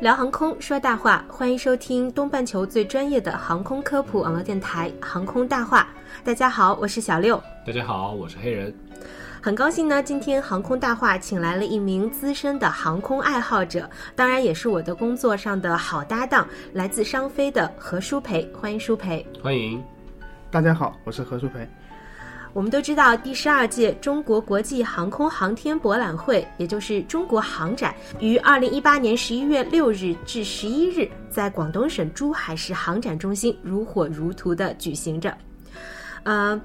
聊航空说大话，欢迎收听东半球最专业的航空科普网络电台《航空大话》。大家好，我是小六。大家好，我是黑人。很高兴呢，今天航空大话请来了一名资深的航空爱好者，当然也是我的工作上的好搭档，来自商飞的何舒培。欢迎舒培。欢迎。大家好，我是何舒培。我们都知道，第十二届中国国际航空航天博览会，也就是中国航展，于二零一八年十一月六日至十一日，在广东省珠海市航展中心如火如荼的举行着。呃。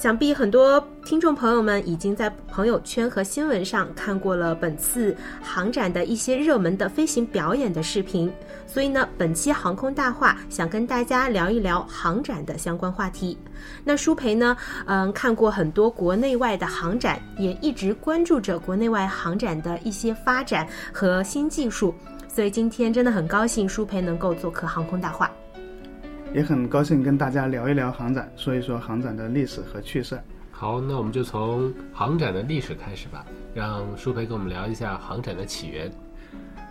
想必很多听众朋友们已经在朋友圈和新闻上看过了本次航展的一些热门的飞行表演的视频，所以呢，本期航空大话想跟大家聊一聊航展的相关话题。那舒培呢，嗯，看过很多国内外的航展，也一直关注着国内外航展的一些发展和新技术，所以今天真的很高兴舒培能够做客航空大话。也很高兴跟大家聊一聊航展，说一说航展的历史和趣事。好，那我们就从航展的历史开始吧，让舒培跟我们聊一下航展的起源。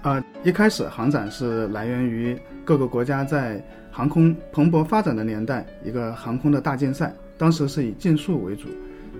呃，一开始航展是来源于各个国家在航空蓬勃发展的年代，一个航空的大竞赛。当时是以竞速为主，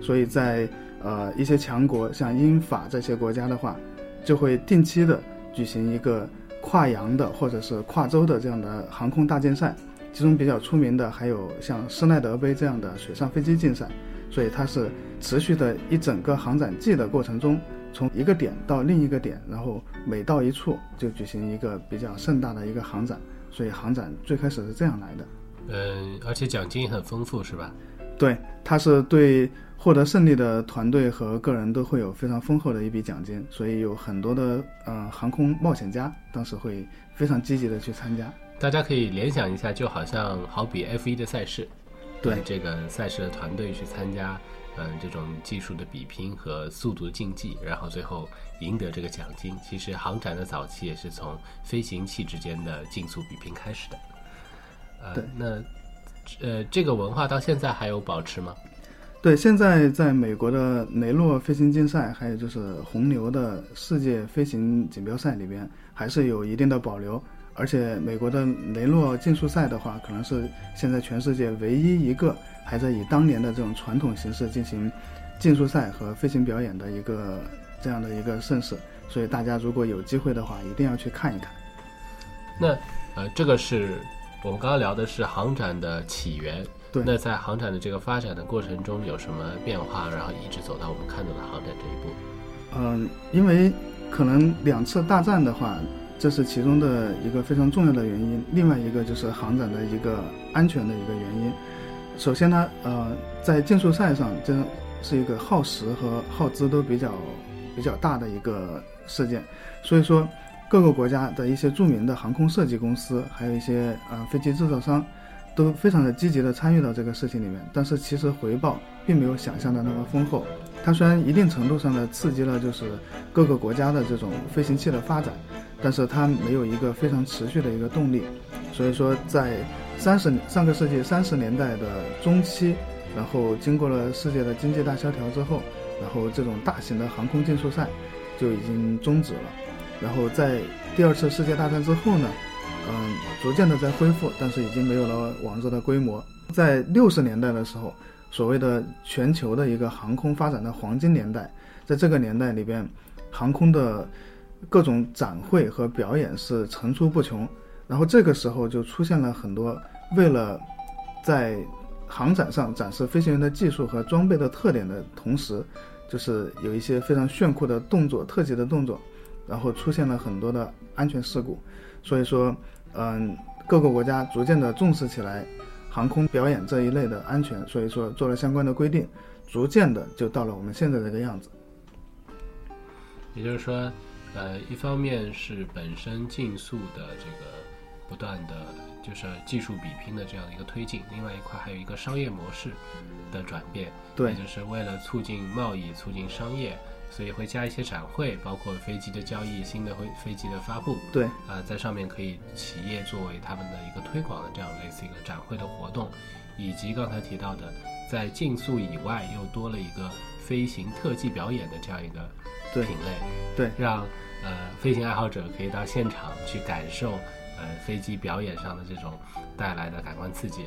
所以在呃一些强国，像英法这些国家的话，就会定期的举行一个跨洋的或者是跨洲的这样的航空大竞赛。其中比较出名的还有像施耐德杯这样的水上飞机竞赛，所以它是持续的一整个航展季的过程中，从一个点到另一个点，然后每到一处就举行一个比较盛大的一个航展，所以航展最开始是这样来的。嗯，而且奖金很丰富，是吧？对，它是对获得胜利的团队和个人都会有非常丰厚的一笔奖金，所以有很多的呃航空冒险家当时会非常积极的去参加。大家可以联想一下，就好像好比 F 一的赛事，对这个赛事的团队去参加，嗯，这种技术的比拼和速度竞技，然后最后赢得这个奖金。其实航展的早期也是从飞行器之间的竞速比拼开始的。呃，那呃，这个文化到现在还有保持吗？对，现在在美国的雷诺飞行竞赛，还有就是红牛的世界飞行锦标赛里边，还是有一定的保留。而且美国的雷诺竞速赛的话，可能是现在全世界唯一一个还在以当年的这种传统形式进行竞速赛和飞行表演的一个这样的一个盛事。所以大家如果有机会的话，一定要去看一看。那呃，这个是我们刚刚聊的是航展的起源。对。那在航展的这个发展的过程中有什么变化？然后一直走到我们看到的航展这一步。嗯，因为可能两次大战的话。这是其中的一个非常重要的原因，另外一个就是航展的一个安全的一个原因。首先呢，呃，在竞速赛上，这是一个耗时和耗资都比较比较大的一个事件，所以说各个国家的一些著名的航空设计公司，还有一些呃飞机制造商，都非常的积极的参与到这个事情里面。但是其实回报并没有想象的那么丰厚。它虽然一定程度上的刺激了就是各个国家的这种飞行器的发展。但是它没有一个非常持续的一个动力，所以说在三十上个世纪三十年代的中期，然后经过了世界的经济大萧条之后，然后这种大型的航空竞速赛就已经终止了。然后在第二次世界大战之后呢，嗯，逐渐的在恢复，但是已经没有了往日的规模。在六十年代的时候，所谓的全球的一个航空发展的黄金年代，在这个年代里边，航空的。各种展会和表演是层出不穷，然后这个时候就出现了很多为了在航展上展示飞行员的技术和装备的特点的同时，就是有一些非常炫酷的动作、特技的动作，然后出现了很多的安全事故，所以说，嗯，各个国家逐渐的重视起来航空表演这一类的安全，所以说做了相关的规定，逐渐的就到了我们现在这个样子。也就是说。呃，一方面是本身竞速的这个不断的就是技术比拼的这样的一个推进，另外一块还有一个商业模式的转变，对，就是为了促进贸易、促进商业，所以会加一些展会，包括飞机的交易、新的飞飞机的发布，对，啊，在上面可以企业作为他们的一个推广的这样类似一个展会的活动，以及刚才提到的，在竞速以外又多了一个飞行特技表演的这样一个。对品类，对让呃飞行爱好者可以到现场去感受呃飞机表演上的这种带来的感官刺激。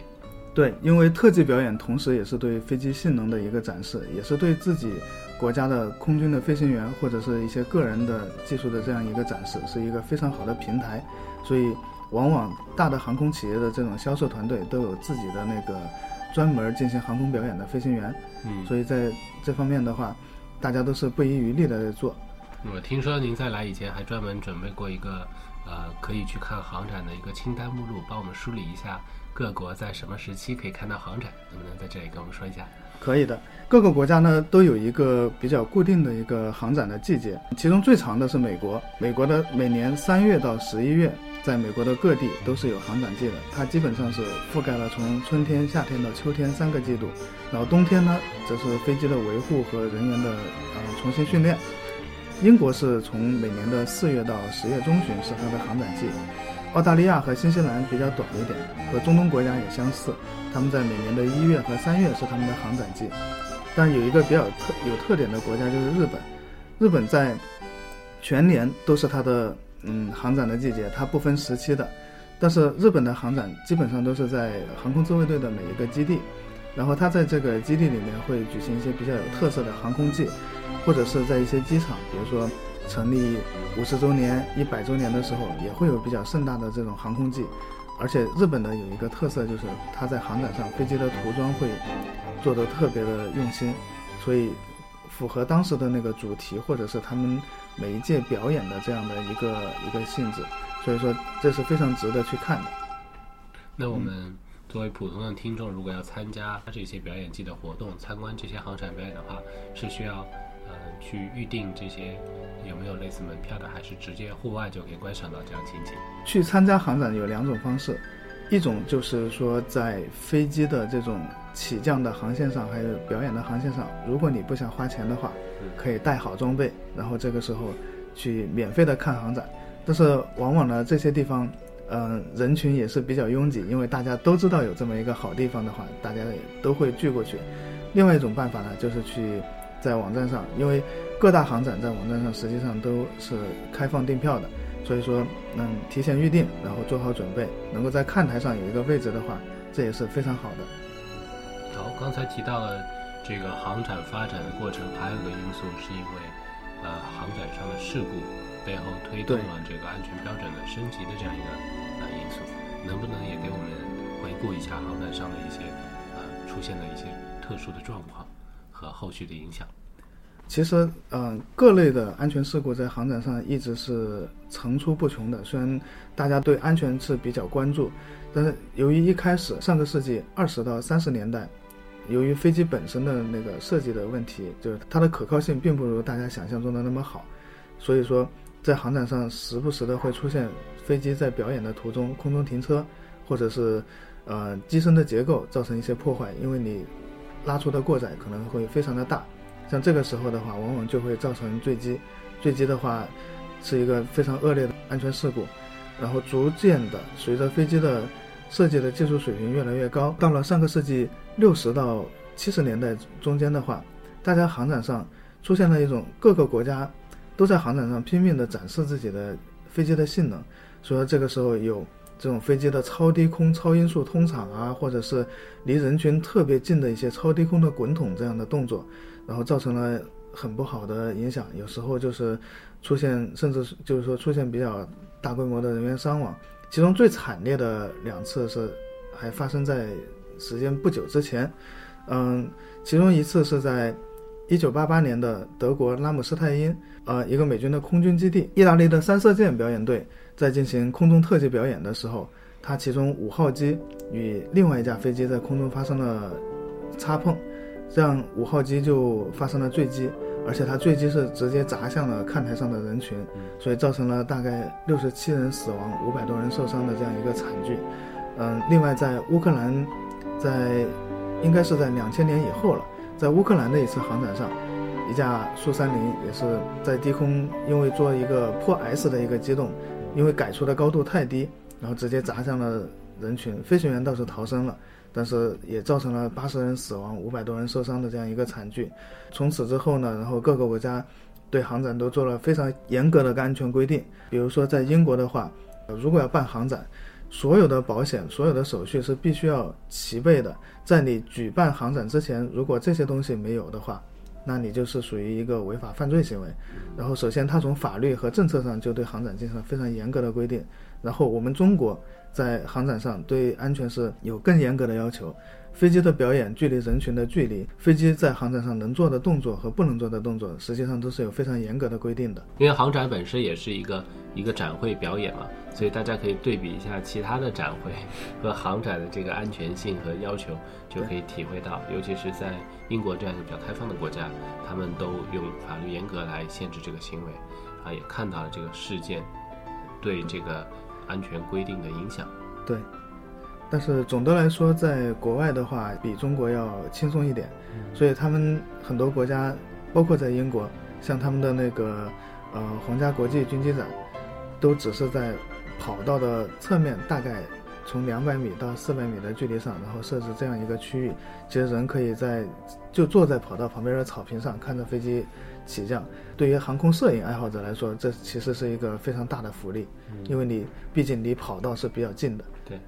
对，因为特技表演同时也是对飞机性能的一个展示，也是对自己国家的空军的飞行员或者是一些个人的技术的这样一个展示，是一个非常好的平台。所以，往往大的航空企业的这种销售团队都有自己的那个专门进行航空表演的飞行员。嗯，所以在这方面的话，大家都是不遗余力的在做。我听说您在来以前还专门准备过一个呃可以去看航展的一个清单目录，帮我们梳理一下各国在什么时期可以看到航展，能不能在这里跟我们说一下？可以的，各个国家呢都有一个比较固定的一个航展的季节，其中最长的是美国，美国的每年三月到十一月，在美国的各地都是有航展季的，它基本上是覆盖了从春天、夏天到秋天三个季度，然后冬天呢则是飞机的维护和人员的呃重新训练。英国是从每年的四月到十月中旬是它的航展季，澳大利亚和新西兰比较短一点，和中东国家也相似，他们在每年的一月和三月是他们的航展季。但有一个比较特有特点的国家就是日本，日本在全年都是它的嗯航展的季节，它不分时期的。但是日本的航展基本上都是在航空自卫队的每一个基地，然后它在这个基地里面会举行一些比较有特色的航空季，或者是在一些机场，比如说成立五十周年、一百周年的时候，也会有比较盛大的这种航空季。而且日本的有一个特色，就是它在航展上飞机的涂装会做得特别的用心，所以符合当时的那个主题，或者是他们每一届表演的这样的一个一个性质。所以说这是非常值得去看的。那我们作为普通的听众，如果要参加这些表演季的活动，参观这些航展表演的话，是需要呃去预定这些有没有类似门票的，还是直接户外就可以观赏到这样情景？去参加航展有两种方式，一种就是说在飞机的这种起降的航线上，还有表演的航线上，如果你不想花钱的话，可以带好装备，然后这个时候去免费的看航展。但是往往呢，这些地方，嗯、人群也是比较拥挤，因为大家都知道有这么一个好地方的话，大家也都会聚过去。另外一种办法呢，就是去在网站上，因为各大航展在网站上实际上都是开放订票的，所以说，嗯，提前预定，然后做好准备，能够在看台上有一个位置的话，这也是非常好的。好，刚才提到了这个航展发展的过程，还有一个因素是因为，呃，航展上的事故背后推动了这个安全标准的升级的这样一个呃因素，能不能也给我们回顾一下航展上的一些呃出现的一些特殊的状况和后续的影响？其实，嗯、各类的安全事故在航展上一直是层出不穷的。虽然大家对安全是比较关注，但是由于一开始上个世纪二十到三十年代，由于飞机本身的那个设计的问题，就是它的可靠性并不如大家想象中的那么好，所以说在航展上时不时的会出现飞机在表演的途中空中停车，或者是呃机身的结构造成一些破坏，因为你拉出的过载可能会非常的大。像这个时候的话，往往就会造成坠机。坠机的话，是一个非常恶劣的安全事故。然后逐渐的，随着飞机的设计的技术水平越来越高，到了上个世纪六十到七十年代中间的话，大家航展上出现了一种各个国家都在航展上拼命的展示自己的飞机的性能，所以这个时候有这种飞机的超低空、超音速通场啊，或者是离人群特别近的一些超低空的滚筒这样的动作。然后造成了很不好的影响，有时候就是出现，甚至就是说出现比较大规模的人员伤亡。其中最惨烈的两次是还发生在时间不久之前，嗯，其中一次是在一九八八年的德国拉姆斯泰因，呃，一个美军的空军基地，意大利的三色箭表演队在进行空中特技表演的时候，它其中五号机与另外一架飞机在空中发生了擦碰。这样五号机就发生了坠机，而且它坠机是直接砸向了看台上的人群，所以造成了大概六十七人死亡、五百多人受伤的这样一个惨剧。嗯，另外在乌克兰，在应该是在两千年以后了，在乌克兰的一次航展上，一架苏三零也是在低空，因为做一个破 S 的一个机动，因为改出的高度太低，然后直接砸向了人群，飞行员倒是逃生了。但是也造成了八十人死亡、五百多人受伤的这样一个惨剧。从此之后呢，然后各个国家对航展都做了非常严格的安全规定。比如说在英国的话，如果要办航展，所有的保险、所有的手续是必须要齐备的。在你举办航展之前，如果这些东西没有的话，那你就是属于一个违法犯罪行为。然后，首先它从法律和政策上就对航展进行了非常严格的规定。然后，我们中国在航展上对安全是有更严格的要求。飞机的表演距离人群的距离，飞机在航展上能做的动作和不能做的动作，实际上都是有非常严格的规定的。因为航展本身也是一个一个展会表演嘛，所以大家可以对比一下其他的展会和航展的这个安全性和要求，就可以体会到，尤其是在英国这样一个比较开放的国家，他们都用法律严格来限制这个行为，啊，也看到了这个事件对这个安全规定的影响。对。但是总的来说，在国外的话，比中国要轻松一点，所以他们很多国家，包括在英国，像他们的那个呃皇家国际军机展，都只是在跑道的侧面，大概从两百米到四百米的距离上，然后设置这样一个区域，其实人可以在就坐在跑道旁边的草坪上看着飞机起降。对于航空摄影爱好者来说，这其实是一个非常大的福利，因为你毕竟离跑道是比较近的。对。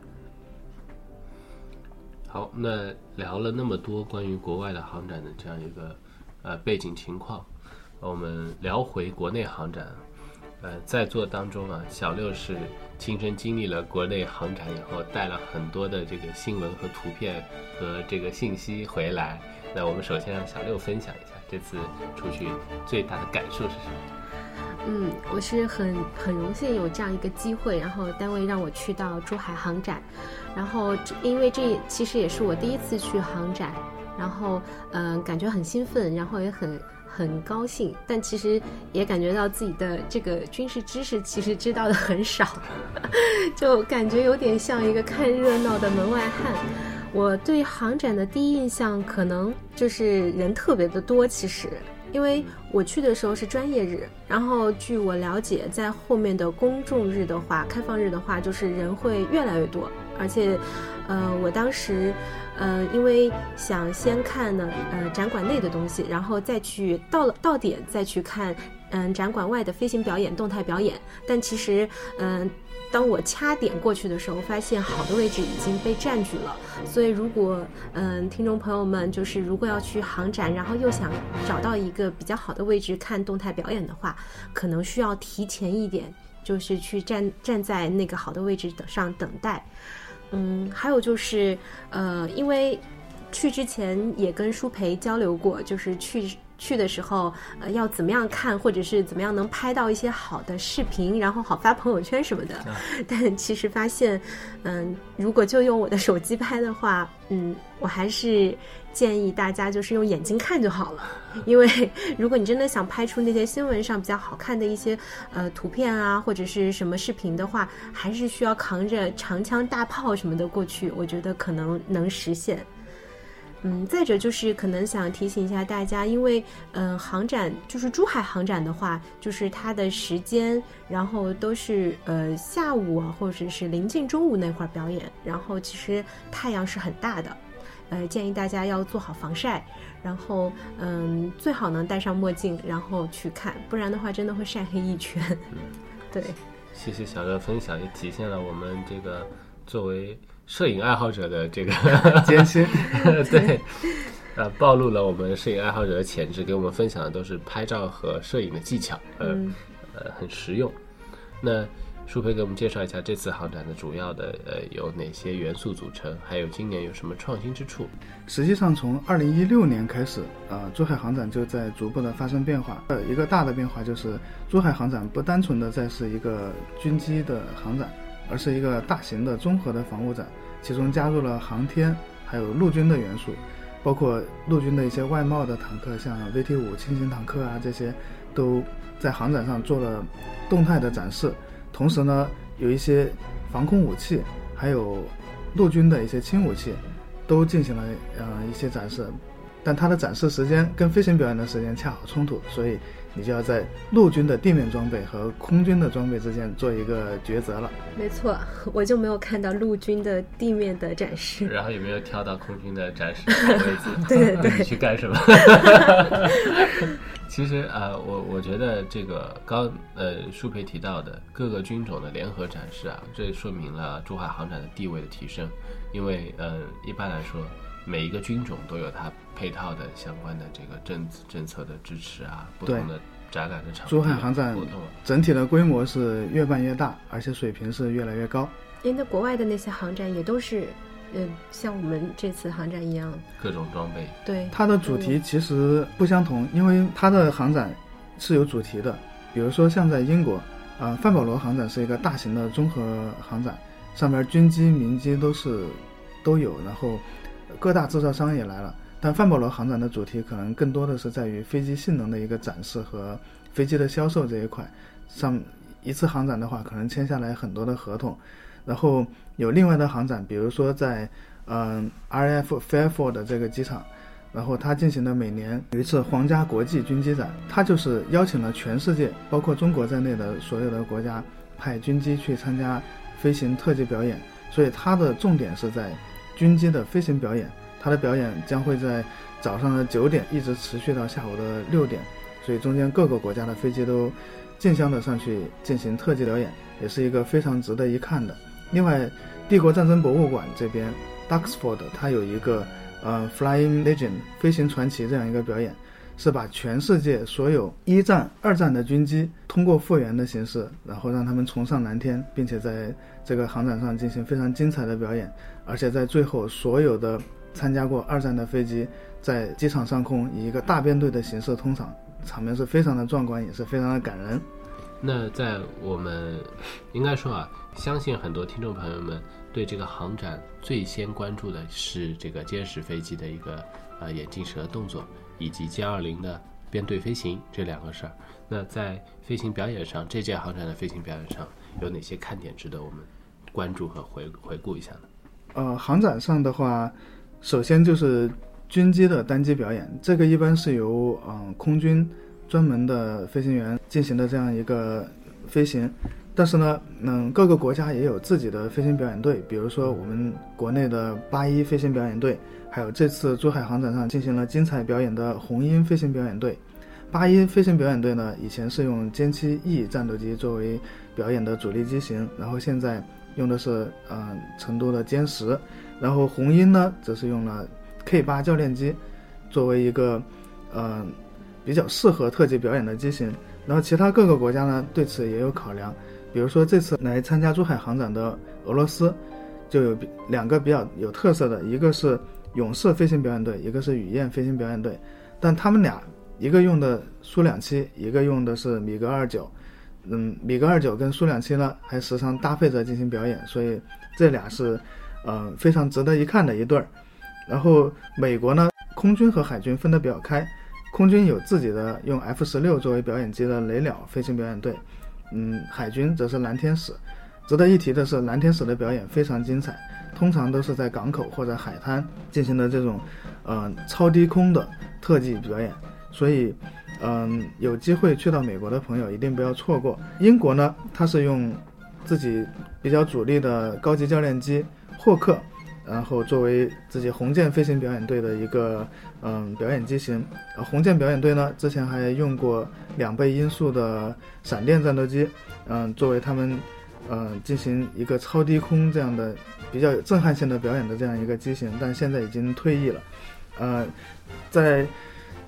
好，那聊了那么多关于国外的航展的这样一个呃背景情况，我们聊回国内航展。呃，在座当中啊，小六是亲身经历了国内航展以后，带了很多的这个新闻和图片和这个信息回来。那我们首先让小六分享一下这次出去最大的感受是什么？嗯，我是很很荣幸有这样一个机会，然后单位让我去到珠海航展，然后因为这其实也是我第一次去航展，然后嗯感觉很兴奋，然后也很很高兴，但其实也感觉到自己的这个军事知识其实知道的很少，就感觉有点像一个看热闹的门外汉。我对航展的第一印象可能就是人特别的多，其实。因为我去的时候是专业日，然后据我了解，在后面的公众日的话，开放日的话，就是人会越来越多，而且，呃，我当时，呃，因为想先看呢，呃，展馆内的东西，然后再去到了到点再去看，嗯，展馆外的飞行表演、动态表演，但其实，嗯。当我掐点过去的时候，发现好的位置已经被占据了。所以，如果嗯，听众朋友们就是如果要去航展，然后又想找到一个比较好的位置看动态表演的话，可能需要提前一点，就是去站站在那个好的位置等上等待。嗯，还有就是呃，因为去之前也跟舒培交流过，就是去。去的时候，呃，要怎么样看，或者是怎么样能拍到一些好的视频，然后好发朋友圈什么的。但其实发现，嗯，如果就用我的手机拍的话，嗯，我还是建议大家就是用眼睛看就好了。因为 如果你真的想拍出那些新闻上比较好看的一些呃图片啊，或者是什么视频的话，还是需要扛着长枪大炮什么的过去。我觉得可能能实现。嗯，再者就是可能想提醒一下大家，因为嗯，航展就是珠海航展的话，就是它的时间，然后都是呃下午啊，或者是临近中午那会儿表演，然后其实太阳是很大的，呃，建议大家要做好防晒，然后嗯，最好能戴上墨镜，然后去看，不然的话真的会晒黑一圈。对，谢谢小乐分享，也体现了我们这个作为。摄影爱好者的这个 艰辛，对，呃，暴露了我们摄影爱好者的潜质，给我们分享的都是拍照和摄影的技巧，呃，呃，很实用。那舒培给我们介绍一下这次航展的主要的呃有哪些元素组成，还有今年有什么创新之处？实际上，从二零一六年开始，呃，珠海航展就在逐步的发生变化。呃，一个大的变化就是珠海航展不单纯的再是一个军机的航展。而是一个大型的综合的防务展，其中加入了航天还有陆军的元素，包括陆军的一些外贸的坦克，像 VT 五轻型坦克啊这些，都在航展上做了动态的展示。同时呢，有一些防空武器，还有陆军的一些轻武器，都进行了呃一些展示。但它的展示时间跟飞行表演的时间恰好冲突，所以。你就要在陆军的地面装备和空军的装备之间做一个抉择了。没错，我就没有看到陆军的地面的展示。然后也没有挑到空军的展示位置？对对对，你去干什么？其实呃，我我觉得这个刚呃舒培提到的各个军种的联合展示啊，这说明了珠海航展的地位的提升。因为呃，一般来说，每一个军种都有它配套的相关的这个政政策的支持啊，不同的展览的场地珠海航展。整体的规模是越办越大，而且水平是越来越高。诶，那国外的那些航展也都是，呃，像我们这次航展一样，各种装备。对，它的主题其实不相同，因为它的航展是有主题的。比如说像在英国，啊，范保罗航展是一个大型的综合航展，上面军机、民机都是都有，然后各大制造商也来了。但范保罗航展的主题可能更多的是在于飞机性能的一个展示和飞机的销售这一块。上一次航展的话，可能签下来很多的合同。然后有另外的航展，比如说在嗯 RF Fairfield 这个机场，然后它进行的每年有一次皇家国际军机展，它就是邀请了全世界，包括中国在内的所有的国家派军机去参加飞行特技表演，所以它的重点是在军机的飞行表演，它的表演将会在早上的九点一直持续到下午的六点，所以中间各个国家的飞机都竞相的上去进行特技表演，也是一个非常值得一看的。另外，帝国战争博物馆这边，Duxford 它有一个呃 Flying Legend 飞行传奇这样一个表演，是把全世界所有一战、二战的军机通过复原的形式，然后让他们重上蓝天，并且在这个航展上进行非常精彩的表演，而且在最后，所有的参加过二战的飞机在机场上空以一个大编队的形式通场，场面是非常的壮观，也是非常的感人。那在我们应该说啊。相信很多听众朋友们对这个航展最先关注的是这个歼十飞机的一个呃眼镜蛇动作，以及歼二零的编队飞行这两个事儿。那在飞行表演上，这届航展的飞行表演上有哪些看点值得我们关注和回回顾一下呢？呃，航展上的话，首先就是军机的单机表演，这个一般是由嗯空军专门的飞行员进行的这样一个飞行。但是呢，嗯，各个国家也有自己的飞行表演队，比如说我们国内的八一飞行表演队，还有这次珠海航展上进行了精彩表演的红鹰飞行表演队。八一飞行表演队呢，以前是用歼七 E 战斗机作为表演的主力机型，然后现在用的是嗯成都的歼十，然后红鹰呢，则是用了 K 八教练机作为一个嗯比较适合特技表演的机型。然后其他各个国家呢，对此也有考量。比如说这次来参加珠海航展的俄罗斯，就有两个比较有特色的，一个是勇士飞行表演队，一个是雨燕飞行表演队。但他们俩一个用的苏两七，一个用的是米格二九。嗯，米格二九跟苏两七呢还时常搭配着进行表演，所以这俩是呃非常值得一看的一对儿。然后美国呢，空军和海军分得比较开，空军有自己的用 F 十六作为表演机的雷鸟飞行表演队。嗯，海军则是蓝天使。值得一提的是，蓝天使的表演非常精彩，通常都是在港口或者海滩进行的这种，呃，超低空的特技表演。所以，嗯，有机会去到美国的朋友一定不要错过。英国呢，它是用自己比较主力的高级教练机霍克。然后作为自己红箭飞行表演队的一个嗯表演机型，呃红箭表演队呢之前还用过两倍音速的闪电战斗机，嗯作为他们嗯进行一个超低空这样的比较有震撼性的表演的这样一个机型，但现在已经退役了。呃，在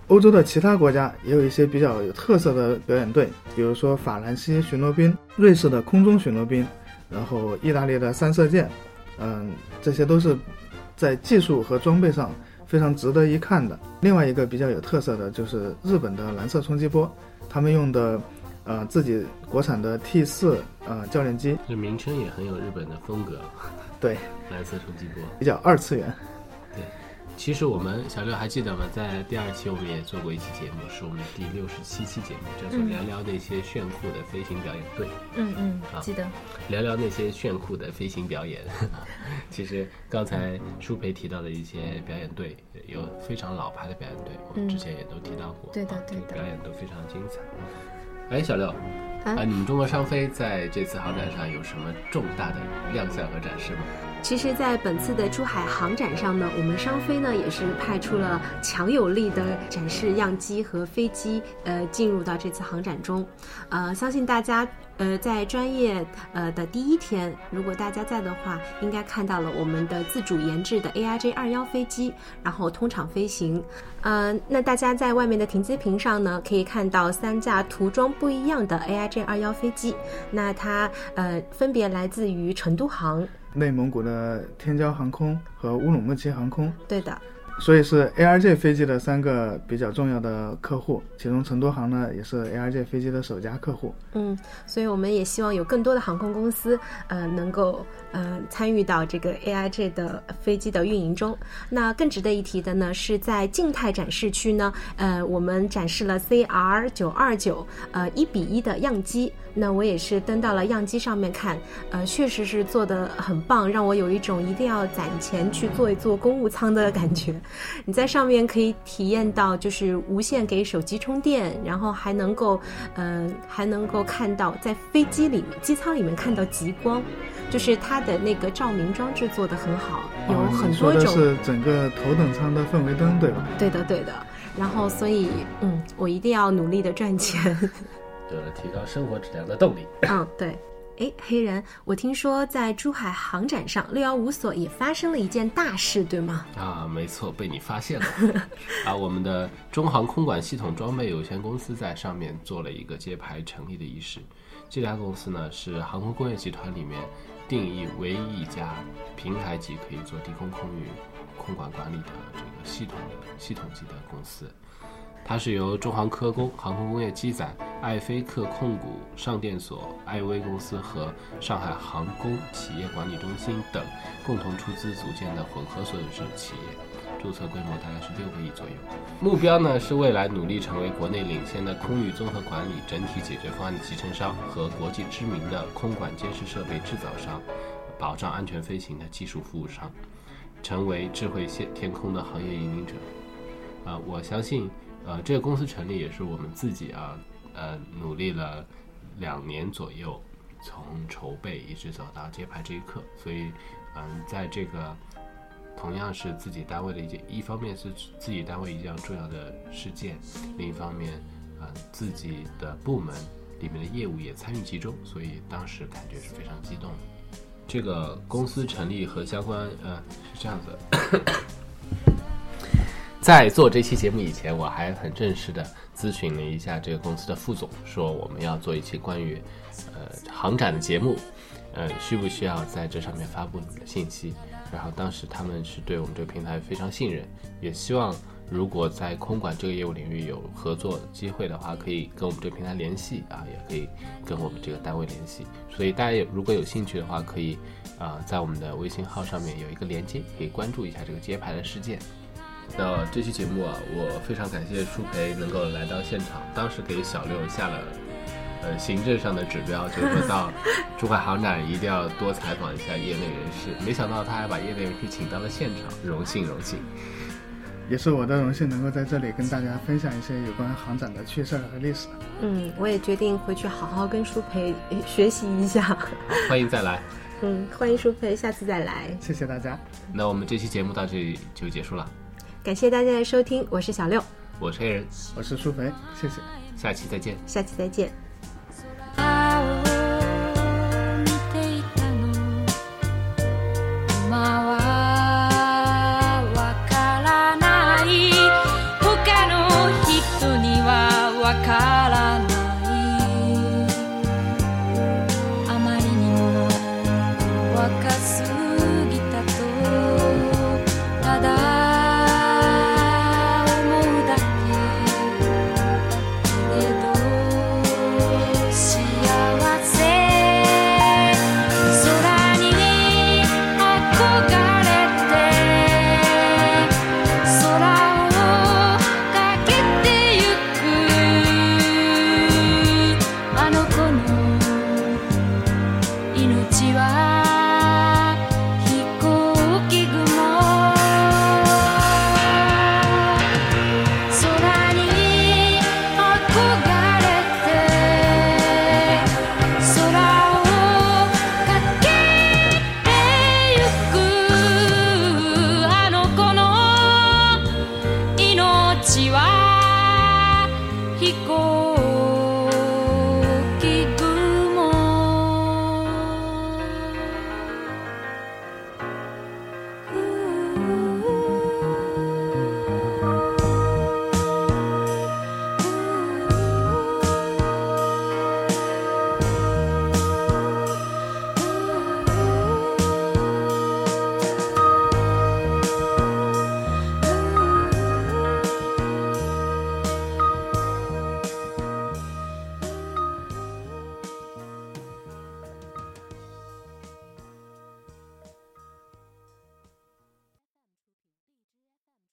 欧洲的其他国家也有一些比较有特色的表演队，比如说法兰西巡逻兵、瑞士的空中巡逻兵，然后意大利的三色箭。嗯，这些都是在技术和装备上非常值得一看的。另外一个比较有特色的就是日本的蓝色冲击波，他们用的呃自己国产的 T 四呃教练机，这名称也很有日本的风格。对，蓝色冲击波比较二次元。其实我们小六还记得吗？在第二期我们也做过一期节目，是我们第六十七期节目，叫做聊聊那些炫酷的飞行表演队。嗯嗯，记得。聊聊那些炫酷的飞行表演。其实刚才舒培提到的一些表演队，有非常老牌的表演队，我们之前也都提到过。对的对的。表演都非常精彩。哎，小六，啊，你们中国商飞在这次航展上有什么重大的亮相和展示吗？其实，在本次的珠海航展上呢，我们商飞呢也是派出了强有力的展示样机和飞机，呃，进入到这次航展中。呃，相信大家。呃，在专业呃的第一天，如果大家在的话，应该看到了我们的自主研制的 AIJ 二幺飞机，然后通场飞行。呃，那大家在外面的停机坪上呢，可以看到三架涂装不一样的 AIJ 二幺飞机。那它呃分别来自于成都航、内蒙古的天骄航空和乌鲁木齐航空。对的。所以是 ARJ 飞机的三个比较重要的客户，其中成都航呢也是 ARJ 飞机的首家客户。嗯，所以我们也希望有更多的航空公司，呃，能够呃参与到这个 ARJ 的飞机的运营中。那更值得一提的呢，是在静态展示区呢，呃，我们展示了 CR 九二九呃一比一的样机。那我也是登到了样机上面看，呃，确实是做的很棒，让我有一种一定要攒钱去坐一坐公务舱的感觉。你在上面可以体验到，就是无线给手机充电，然后还能够，嗯，还能够看到在飞机里面机舱里面看到极光，就是它的那个照明装置做得很好，有很多种。是整个头等舱的氛围灯，对吧？对的，对的。然后，所以，嗯，我一定要努力的赚钱。有了提高生活质量的动力。嗯，对。哎，黑人，我听说在珠海航展上，六幺五所也发生了一件大事，对吗？啊，没错，被你发现了。啊，我们的中航空管系统装备有限公司在上面做了一个揭牌成立的仪式。这家公司呢，是航空工业集团里面定义唯一一家平台级可以做低空空域空管管理的这个系统的系统级的公司。它是由中航科工、航空工业机载、爱飞客控股、上电所、爱威公司和上海航空企业管理中心等共同出资组建的混合所有制企业，注册规模大概是六个亿左右。目标呢是未来努力成为国内领先的空域综合管理整体解决方案的集成商和国际知名的空管监视设备制造商，保障安全飞行的技术服务商，成为智慧线天空的行业引领者。啊，我相信。呃，这个公司成立也是我们自己啊，呃，努力了两年左右，从筹备一直走到揭牌这一刻。所以，嗯，在这个同样是自己单位的一件，一方面是自己单位一件重要的事件，另一方面，嗯，自己的部门里面的业务也参与其中，所以当时感觉是非常激动的。这个公司成立和相关，呃，是这样子。在做这期节目以前，我还很正式的咨询了一下这个公司的副总，说我们要做一期关于，呃，航展的节目，呃，需不需要在这上面发布你们的信息？然后当时他们是对我们这个平台非常信任，也希望如果在空管这个业务领域有合作机会的话，可以跟我们这个平台联系啊，也可以跟我们这个单位联系。所以大家如果有兴趣的话，可以啊，在我们的微信号上面有一个连接，可以关注一下这个揭牌的事件。那这期节目啊，我非常感谢舒培能够来到现场。当时给小六下了，呃，行政上的指标，就是说到 珠海航展一定要多采访一下业内人士。没想到他还把业内人士请到了现场，荣幸荣幸。也是我的荣幸，能够在这里跟大家分享一些有关航展的趣事和历史。嗯，我也决定回去好好跟舒培学习一下。欢迎再来。嗯，欢迎舒培，下次再来。谢谢大家。那我们这期节目到这里就结束了。感谢大家的收听，我是小六，我是黑人，我是舒肥，谢谢，下期再见，下期再见。